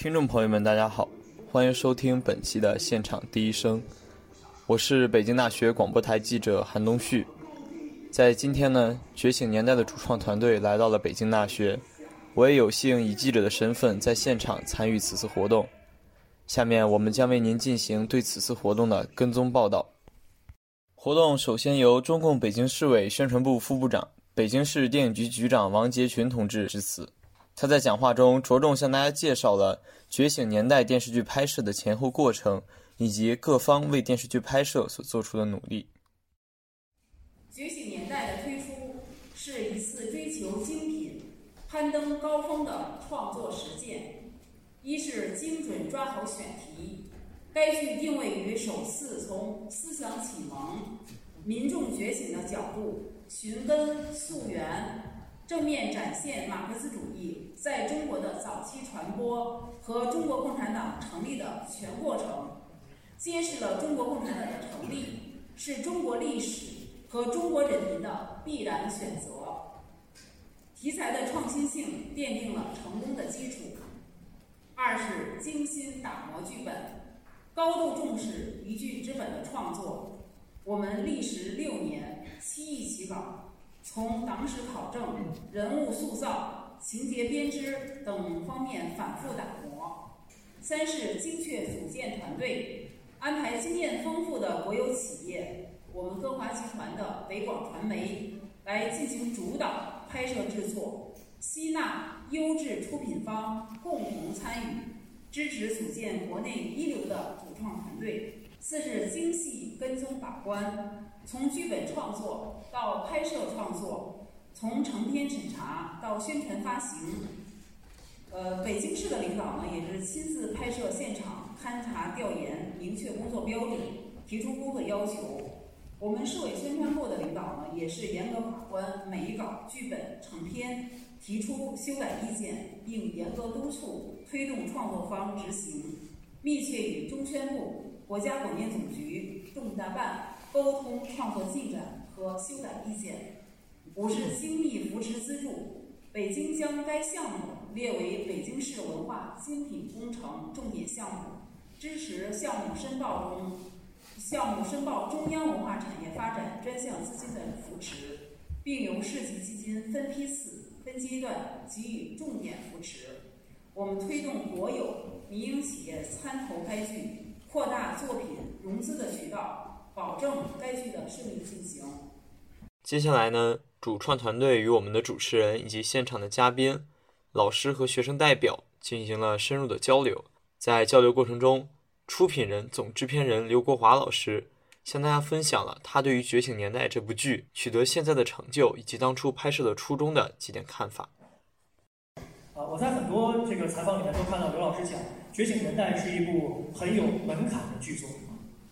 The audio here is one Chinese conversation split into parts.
听众朋友们，大家好，欢迎收听本期的现场第一声，我是北京大学广播台记者韩东旭。在今天呢，觉醒年代的主创团队来到了北京大学，我也有幸以记者的身份在现场参与此次活动。下面我们将为您进行对此次活动的跟踪报道。活动首先由中共北京市委宣传部副部长、北京市电影局局长王杰群同志致辞。他在讲话中着重向大家介绍了《觉醒年代》电视剧拍摄的前后过程，以及各方为电视剧拍摄所做出的努力。《觉醒年代》的推出是一次追求精品、攀登高峰的创作实践。一是精准抓好选题，该剧定位于首次从思想启蒙、民众觉醒的角度，寻根溯源。正面展现马克思主义在中国的早期传播和中国共产党成立的全过程，揭示了中国共产党的成立是中国历史和中国人民的必然选择。题材的创新性奠定了成功的基础。二是精心打磨剧本，高度重视一剧之本的创作。我们历时六年，七亿起稿。从党史考证、人物塑造、情节编织等方面反复打磨。三是精确组建团队，安排经验丰富的国有企业，我们歌华集团的北广传媒来进行主导拍摄制作，吸纳优质出品方共同参与，支持组建国内一流的主创团队。四是精细跟踪把关。从剧本创作到拍摄创作，从成片审查到宣传发行，呃，北京市的领导呢也是亲自拍摄现场勘察调研，明确工作标准，提出工作要求。我们市委宣传部的领导呢也是严格把关每一稿剧本成片，提出修改意见，并严格督促推动创作方执行，密切与中宣部、国家广电总局、重大办。沟通创作进展和修改意见。五是精密扶持资助，北京将该项目列为北京市文化精品工程重点项目，支持项目申报中项目申报中央文化产业发展专项资金的扶持，并由市级基金分批次、分阶段给予重点扶持。我们推动国有、民营企业参投该剧，扩大作品融资的渠道。保证该剧的顺利进行。接下来呢，主创团队与我们的主持人以及现场的嘉宾、老师和学生代表进行了深入的交流。在交流过程中，出品人、总制片人刘国华老师向大家分享了他对于《觉醒年代》这部剧取得现在的成就以及当初拍摄的初衷的几点看法。啊，我在很多这个采访里面都看到刘老师讲，《觉醒年代》是一部很有门槛的剧作。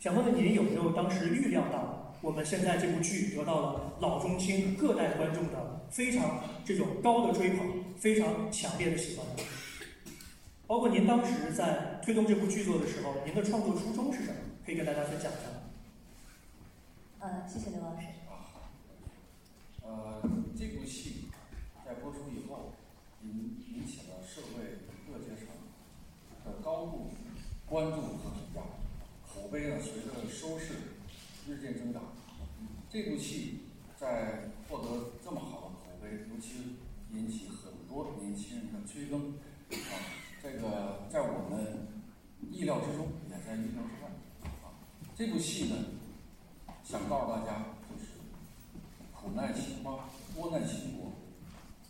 想问问您有没有当时预料到，我们现在这部剧得到了老中青各代观众的非常这种高的追捧，非常强烈的喜欢。包括您当时在推动这部剧作的时候，您的创作初衷是什么？可以跟大家分享一下吗？呃，谢谢刘老师。呃，这部戏在播出以后，引引起了社会各阶层的高度关注和评价。口碑呢，随着收视日渐增长。这部戏在获得这么好的口碑，尤其引起很多年轻人的追更啊，这个在我们意料之中，也在意料之外啊。这部戏呢，想告诉大家，就是苦难兴邦，国难兴国，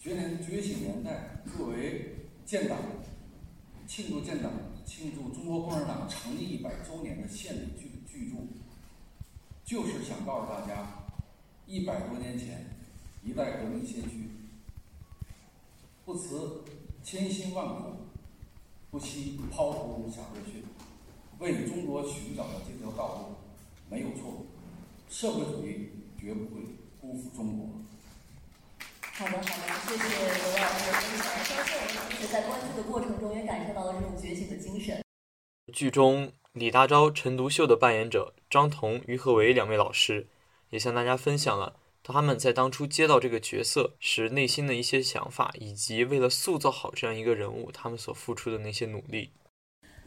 觉年觉醒年代作为建党庆祝建党。庆祝中国共产党成立一百周年的献礼剧剧著，就是想告诉大家，一百多年前，一代革命先驱不辞千辛万苦，不惜抛头颅洒热血，为中国寻找的这条道路没有错，社会主义绝不会辜负中国。好的，好的，谢谢刘老师分享。相信我们同学在关注的过程中也感受到了这种觉醒的精神。剧中李大钊、陈独秀的扮演者张彤、于和伟两位老师，也向大家分享了他们在当初接到这个角色时内心的一些想法，以及为了塑造好这样一个人物，他们所付出的那些努力。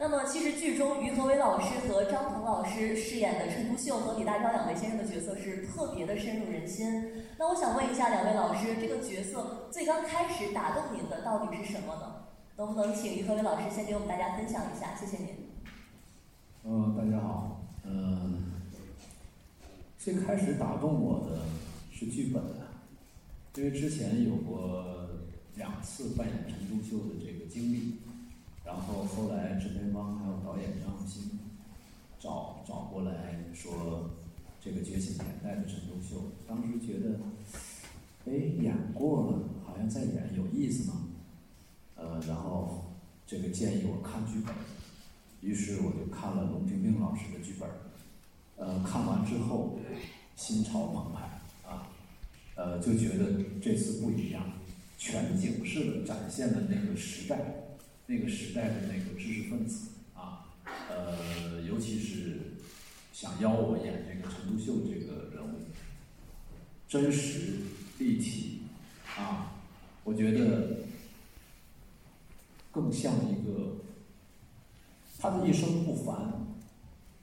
那么，其实剧中于和伟老师和张鹏老师饰演的陈独秀和李大钊两位先生的角色是特别的深入人心。那我想问一下两位老师，这个角色最刚开始打动您的到底是什么呢？能不能请于和伟老师先给我们大家分享一下？谢谢您。嗯，大家好。嗯，最开始打动我的是剧本，因为之前有过两次扮演陈独秀的这个经历。然后后来制片方还有导演张艺兴找找过来说，这个《觉醒年代》的陈独秀，当时觉得，哎，演过了，好像再演有意思吗？呃，然后这个建议我看剧本，于是我就看了龙冰冰老师的剧本，呃，看完之后心潮澎湃啊，呃，就觉得这次不一样，全景式的展现了那个时代。那个时代的那个知识分子啊，呃，尤其是想邀我演这个陈独秀这个人物，真实立体啊，我觉得更像一个他的一生不凡，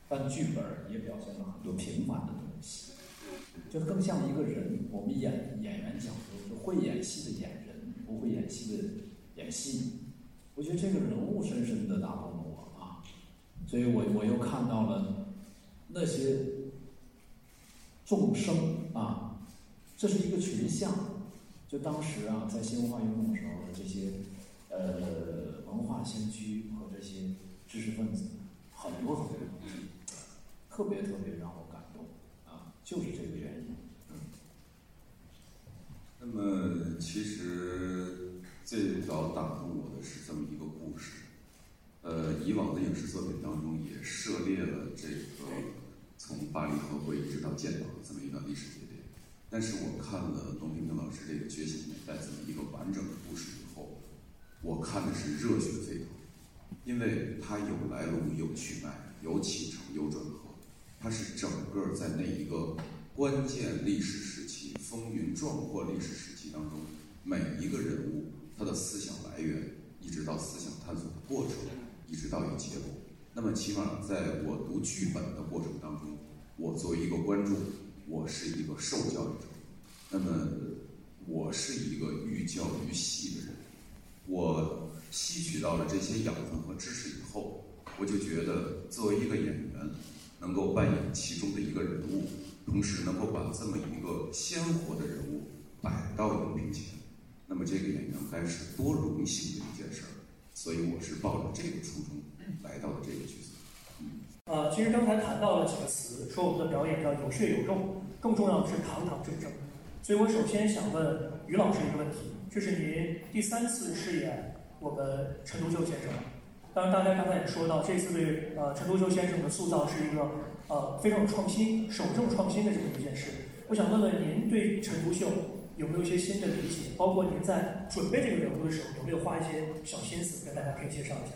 但剧本也表现了很多平凡的东西，就更像一个人。我们演演员讲究会演戏的演人，不会演戏的演戏。我觉得这个人物深深的打动了我啊，所以我我又看到了那些众生啊，这是一个群像。就当时啊，在新文化运动的时候这些呃文化先驱和这些知识分子，很多很多东西，特别特别让我感动啊，就是这个原因。那么其实。最早打动我的是这么一个故事，呃，以往的影视作品当中也涉猎了这个从巴黎和会一直到建党这么一段历史节点，但是我看了董平平老师这个《觉醒年代》这么一个完整的故事以后，我看的是热血沸腾，因为它有来龙有去脉，有起承有转合，它是整个在那一个关键历史时期、风云壮阔历史时期当中每一个人物。他的思想来源，一直到思想探索的过程，一直到有结果。那么，起码在我读剧本的过程当中，我作为一个观众，我是一个受教育者。那么，我是一个寓教于戏的人。我吸取到了这些养分和知识以后，我就觉得，作为一个演员，能够扮演其中的一个人物，同时能够把这么一个鲜活的人物摆到荧屏前。那么这个演员该是多荣幸的一件事儿，所以我是抱着这个初衷来到了这个角色。呃，其实刚才谈到了几个词，说我们的表演要有血有肉，更重要的是堂堂正正。所以我首先想问于老师一个问题：这是您第三次饰演我们陈独秀先生。当然，大家刚才也说到，这次对呃陈独秀先生的塑造是一个呃非常有创新、守正创新的这么一件事。我想问问您对陈独秀。有没有一些新的理解？包括您在准备这个人物的时候，有没有花一些小心思？跟大家可以介绍一下。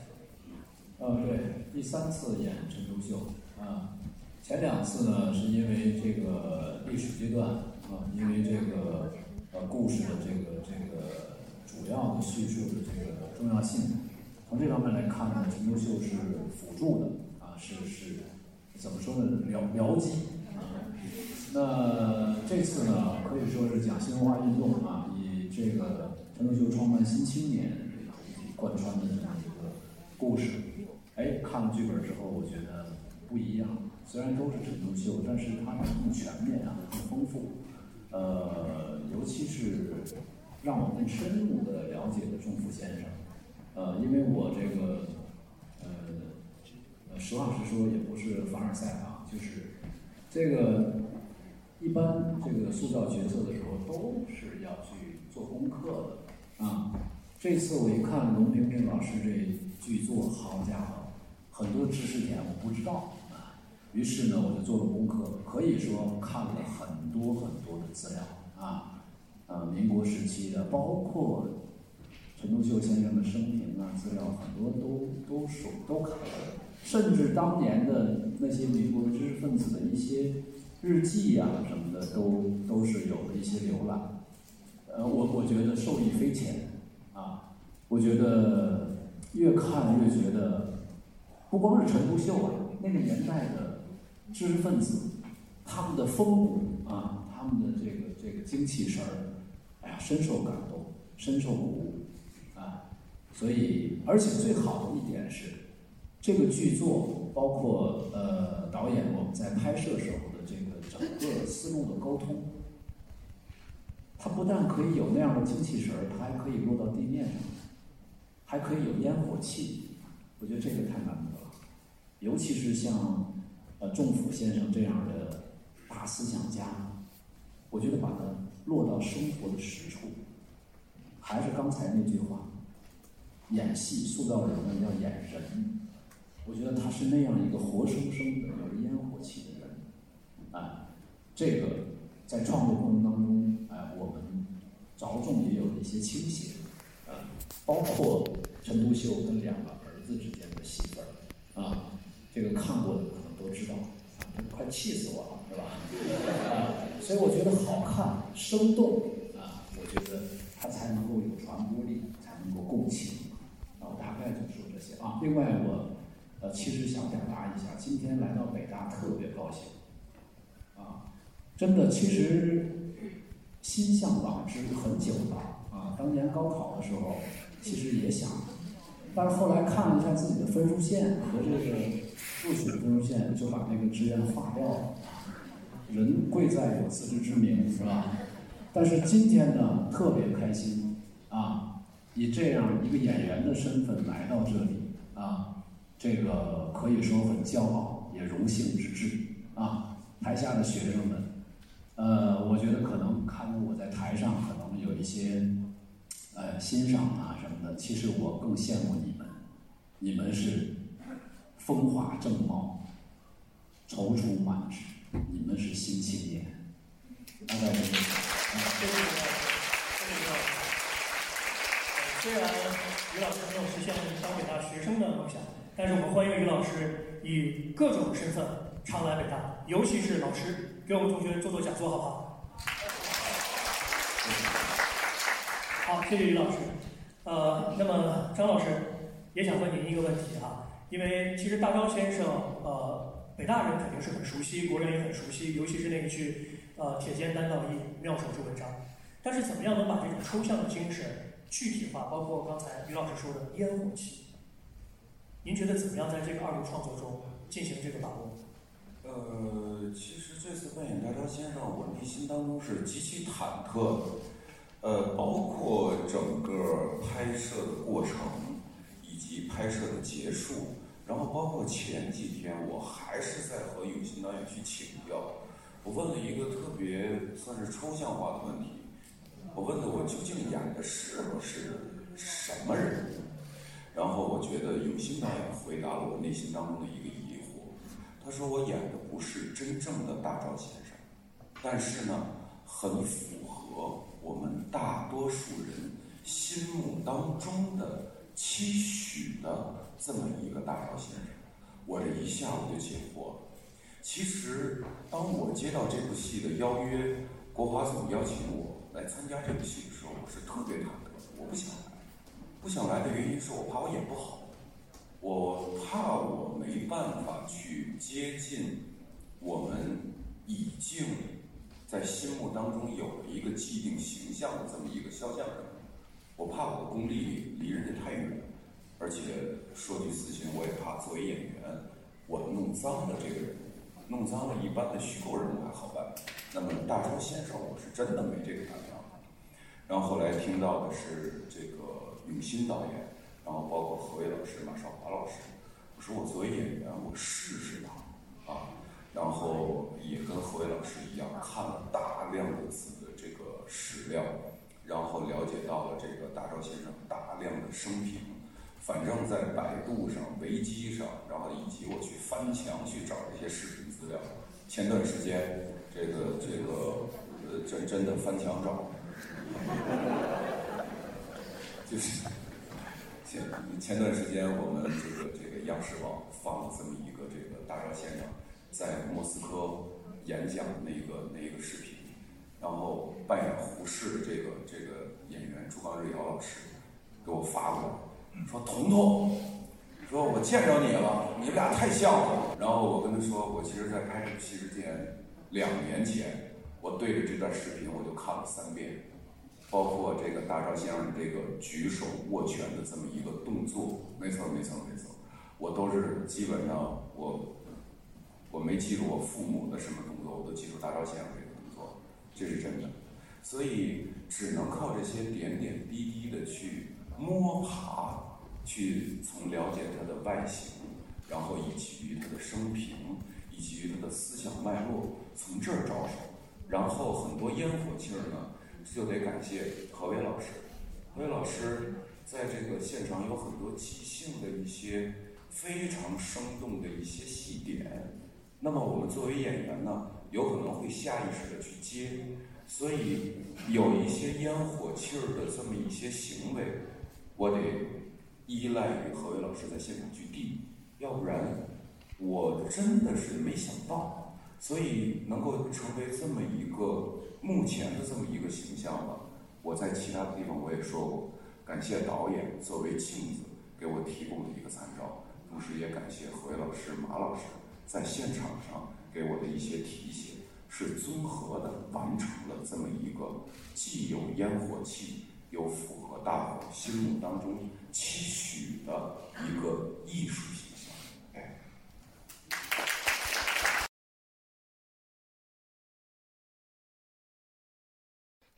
呃，对，第三次演陈独秀啊，前两次呢是因为这个历史阶段啊，因为这个呃故事的这个这个主要的叙述的这个重要性，从这方面来看呢，陈独秀是辅助的啊，是是怎么说呢？僚僚机。那这次呢，可以说是讲新文化运动啊，以这个陈独秀创办《新青年》贯穿的这样一个故事。哎，看了剧本之后，我觉得不一样。虽然都是陈独秀，但是它更全面啊，更丰富。呃，尤其是让我更深入的了解了钟福先生。呃，因为我这个呃，实话实说，也不是凡尔赛啊，就是这个。一般这个塑造角色的时候都是要去做功课的啊。这次我一看龙平平老师这剧作，好家伙，很多知识点我不知道啊。于是呢，我就做了功课，可以说看了很多很多的资料啊，呃，民国时期的，包括陈独秀先生的生平啊，资料很多都都手都看了，甚至当年的那些民国知识分子的一些。日记呀、什么的，都都是有了一些浏览。呃，我我觉得受益匪浅啊，我觉得越看越觉得，不光是陈独秀啊，那个年代的知识分子，他们的风骨啊，他们的这个这个精气神儿，哎呀，深受感动，深受鼓舞啊。所以，而且最好的一点是，这个剧作包括呃导演我们在拍摄时候的这个整个思路的沟通，它不但可以有那样的精气神儿，它还可以落到地面上，还可以有烟火气，我觉得这个太难得了。尤其是像呃仲甫先生这样的大思想家，我觉得把它落到生活的实处，还是刚才那句话，演戏塑造人呢要演人。我觉得他是那样一个活生生的有烟火气的人，啊，这个在创作过程当中，哎，我们着重也有一些倾斜，啊，包括陈独秀跟两个儿子之间的戏份，啊，这个看过的可能都知道，快气死我了，是吧？啊，所以我觉得好看、生动，啊，我觉得他才能够有传播力，才能够共情。啊，我大概就说这些啊。另外我。呃，其实想表达一下，今天来到北大特别高兴，啊，真的，其实心向往之很久了啊。当年高考的时候，其实也想，但是后来看了一下自己的分数线和这个录取的分数线，就把那个志愿划掉了。人贵在有自知之明，是吧？但是今天呢，特别开心啊，以这样一个演员的身份来到这里。这个可以说很骄傲，也荣幸之至啊！台下的学生们，呃，我觉得可能看到我在台上可能有一些呃欣赏啊什么的，其实我更羡慕你们，你们是风华正茂、踌躇满志，你们是新青年，大概是这样。这个这个，虽然于老师没有实现当北大学生的梦想。但是我们欢迎于老师以各种身份常来北大，尤其是老师给我们同学做做讲座，好不好？好，谢谢于老师。呃，那么张老师也想问您一个问题啊，因为其实大钊先生，呃，北大人肯定是很熟悉，国人也很熟悉，尤其是那一句呃“铁肩担道义，妙手著文章”。但是怎么样能把这种抽象的精神具体化？包括刚才于老师说的烟火气。您觉得怎么样在这个二度创作中进行这个把握？呃，其实这次扮演大钊先生，我内心当中是极其忐忑的。呃，包括整个拍摄的过程，以及拍摄的结束，然后包括前几天，我还是在和永新导演去请教。我问了一个特别算是抽象化的问题，我问的我究竟演的是不是什么人？然后我觉得永新导演回答了我内心当中的一个疑惑。他说我演的不是真正的大赵先生，但是呢，很符合我们大多数人心目当中的期许的这么一个大赵先生。我这一下我就解惑了。其实当我接到这部戏的邀约，国华总邀请我来参加这部戏的时候，我是特别忐忑，我不想。不想来的原因是我怕我演不好，我怕我没办法去接近我们已经在心目当中有了一个既定形象的这么一个肖像人，我怕我的功力离人家太远，而且说句私心，我也怕作为演员，我弄脏了这个人，弄脏了一般的虚构人物还好办，那么大钊先生，我是真的没这个胆量。然后后来听到的是这个。永新导演，然后包括何伟老师、马少华老师，我说我作为演员，我试试吧，啊，然后也跟何伟老师一样，看了大量的字的这个史料，然后了解到了这个大钊先生大量的生平，反正在百度上、维基上，然后以及我去翻墙去找这些视频资料，前段时间这个这个呃真真的翻墙找。就是前前段时间，我们这个这个央视网放了这么一个这个大钊先生在莫斯科演讲那个那个视频，然后扮演胡适的这个这个演员朱刚瑞瑶老师给我发过来，说彤彤，说我见着你了，你们俩太像了。然后我跟他说，我其实在拍这部戏之前，两年前我对着这段视频我就看了三遍，包括这个大赵先生这个举手握拳的这么一个动作，没错没错没错，我都是基本上我。我没记住我父母的什么动作，我都记住大赵先生这个动作，这是真的。所以只能靠这些点点滴滴的去摸爬，去从了解他的外形，然后以及于他的生平，以及于他的思想脉络，从这儿着手。然后很多烟火气儿呢，就得感谢何伟老师。何伟老师在这个现场有很多即兴的一些非常生动的一些细点。那么我们作为演员呢，有可能会下意识的去接，所以有一些烟火气儿的这么一些行为，我得依赖于何伟老师在现场去递，要不然我真的是没想到，所以能够成为这么一个目前的这么一个形象吧。我在其他的地方我也说过，感谢导演作为镜子给我提供的一个参照，同时也感谢何伟老师、马老师。在现场上给我的一些提醒，是综合的完成了这么一个既有烟火气，又符合大伙心目当中期许的一个艺术形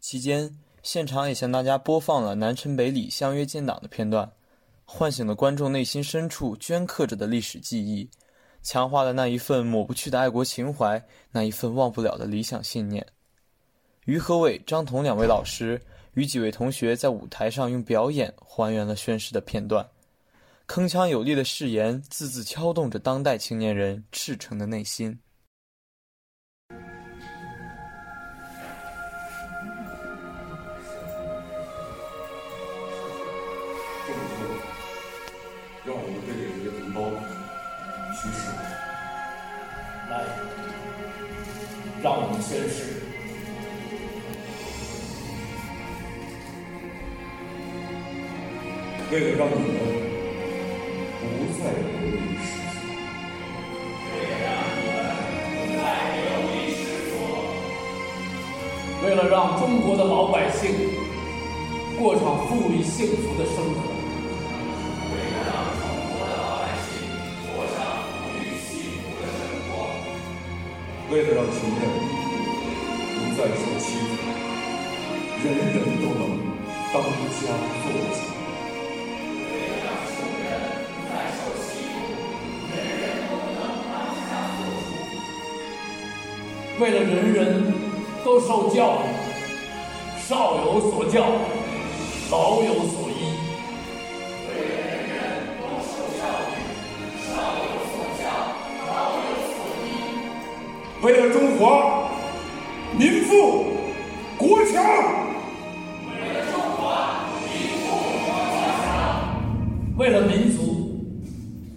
期间，现场也向大家播放了南陈北李相约建党的片段，唤醒了观众内心深处镌刻着的历史记忆。强化了那一份抹不去的爱国情怀，那一份忘不了的理想信念。于和伟、张彤两位老师与几位同学在舞台上用表演还原了宣誓的片段，铿锵有力的誓言，字字敲动着当代青年人赤诚的内心。让我们宣誓，为了让你们不再流离失所，为了让你们不再流离失所，为了让中国的老百姓过上富裕幸福的生活。为了让穷人不再受欺负，人人都能当家做主。为了让穷人不再受欺负，人人都能当家作主。为了人人都受教育，少有所教，老有所为了中华民富国强，为了中华民富国强，为了民族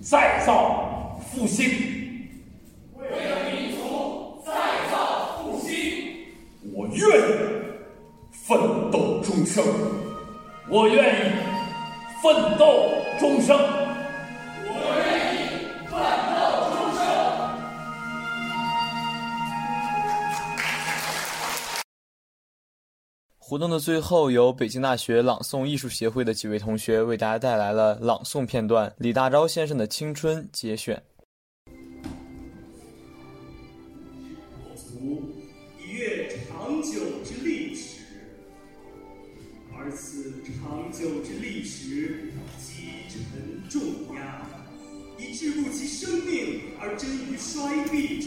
再造复兴，为了民族再造复兴，我愿意奋斗终生，我愿意奋斗终生。活动的最后，由北京大学朗诵艺术协会的几位同学为大家带来了朗诵片段《李大钊先生的青春》节选。我族已阅长久之历史，而此长久之历史积沉重压，以致不其生命而臻于衰敝者，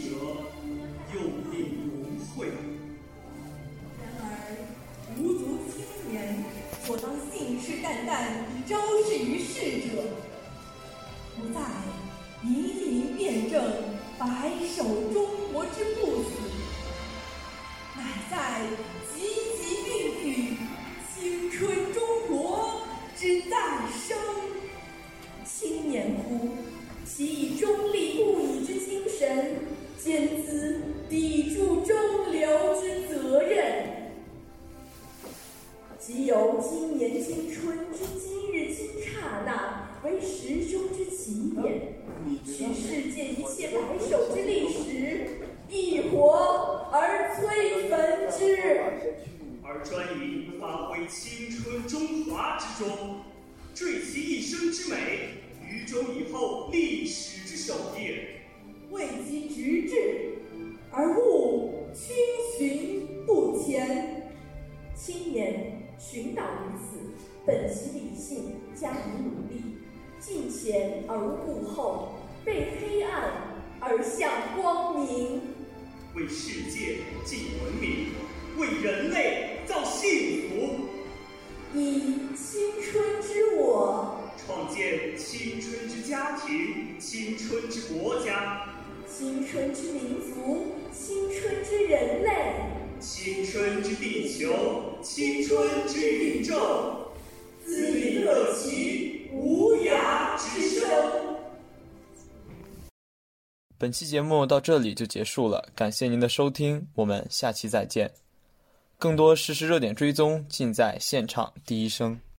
又令荣惠。正、白首中国之不死，乃在积极孕育青春中国之再生。青年乎，其以中立不已之精神，兼资砥柱中流之责任。即由今年今春之今日今刹那为时钟之起点，取世界一切白首之历史，一活而摧焚之。而专以发挥青春中华之中，缀其一生之美于中以后历史之首页，为其直至，而勿轻循不前。青年寻导于此，本其理性，加以努力，进前而无顾后，背黑暗而向光明。为世界尽文明，为人类造幸福，以青春之我，创建青春之家庭、青春之国家、青春之民族、青春之人类、青春之地球、青春之宇宙，滋育乐其无涯之声。本期节目到这里就结束了，感谢您的收听，我们下期再见。更多实时热点追踪尽在现场第一声。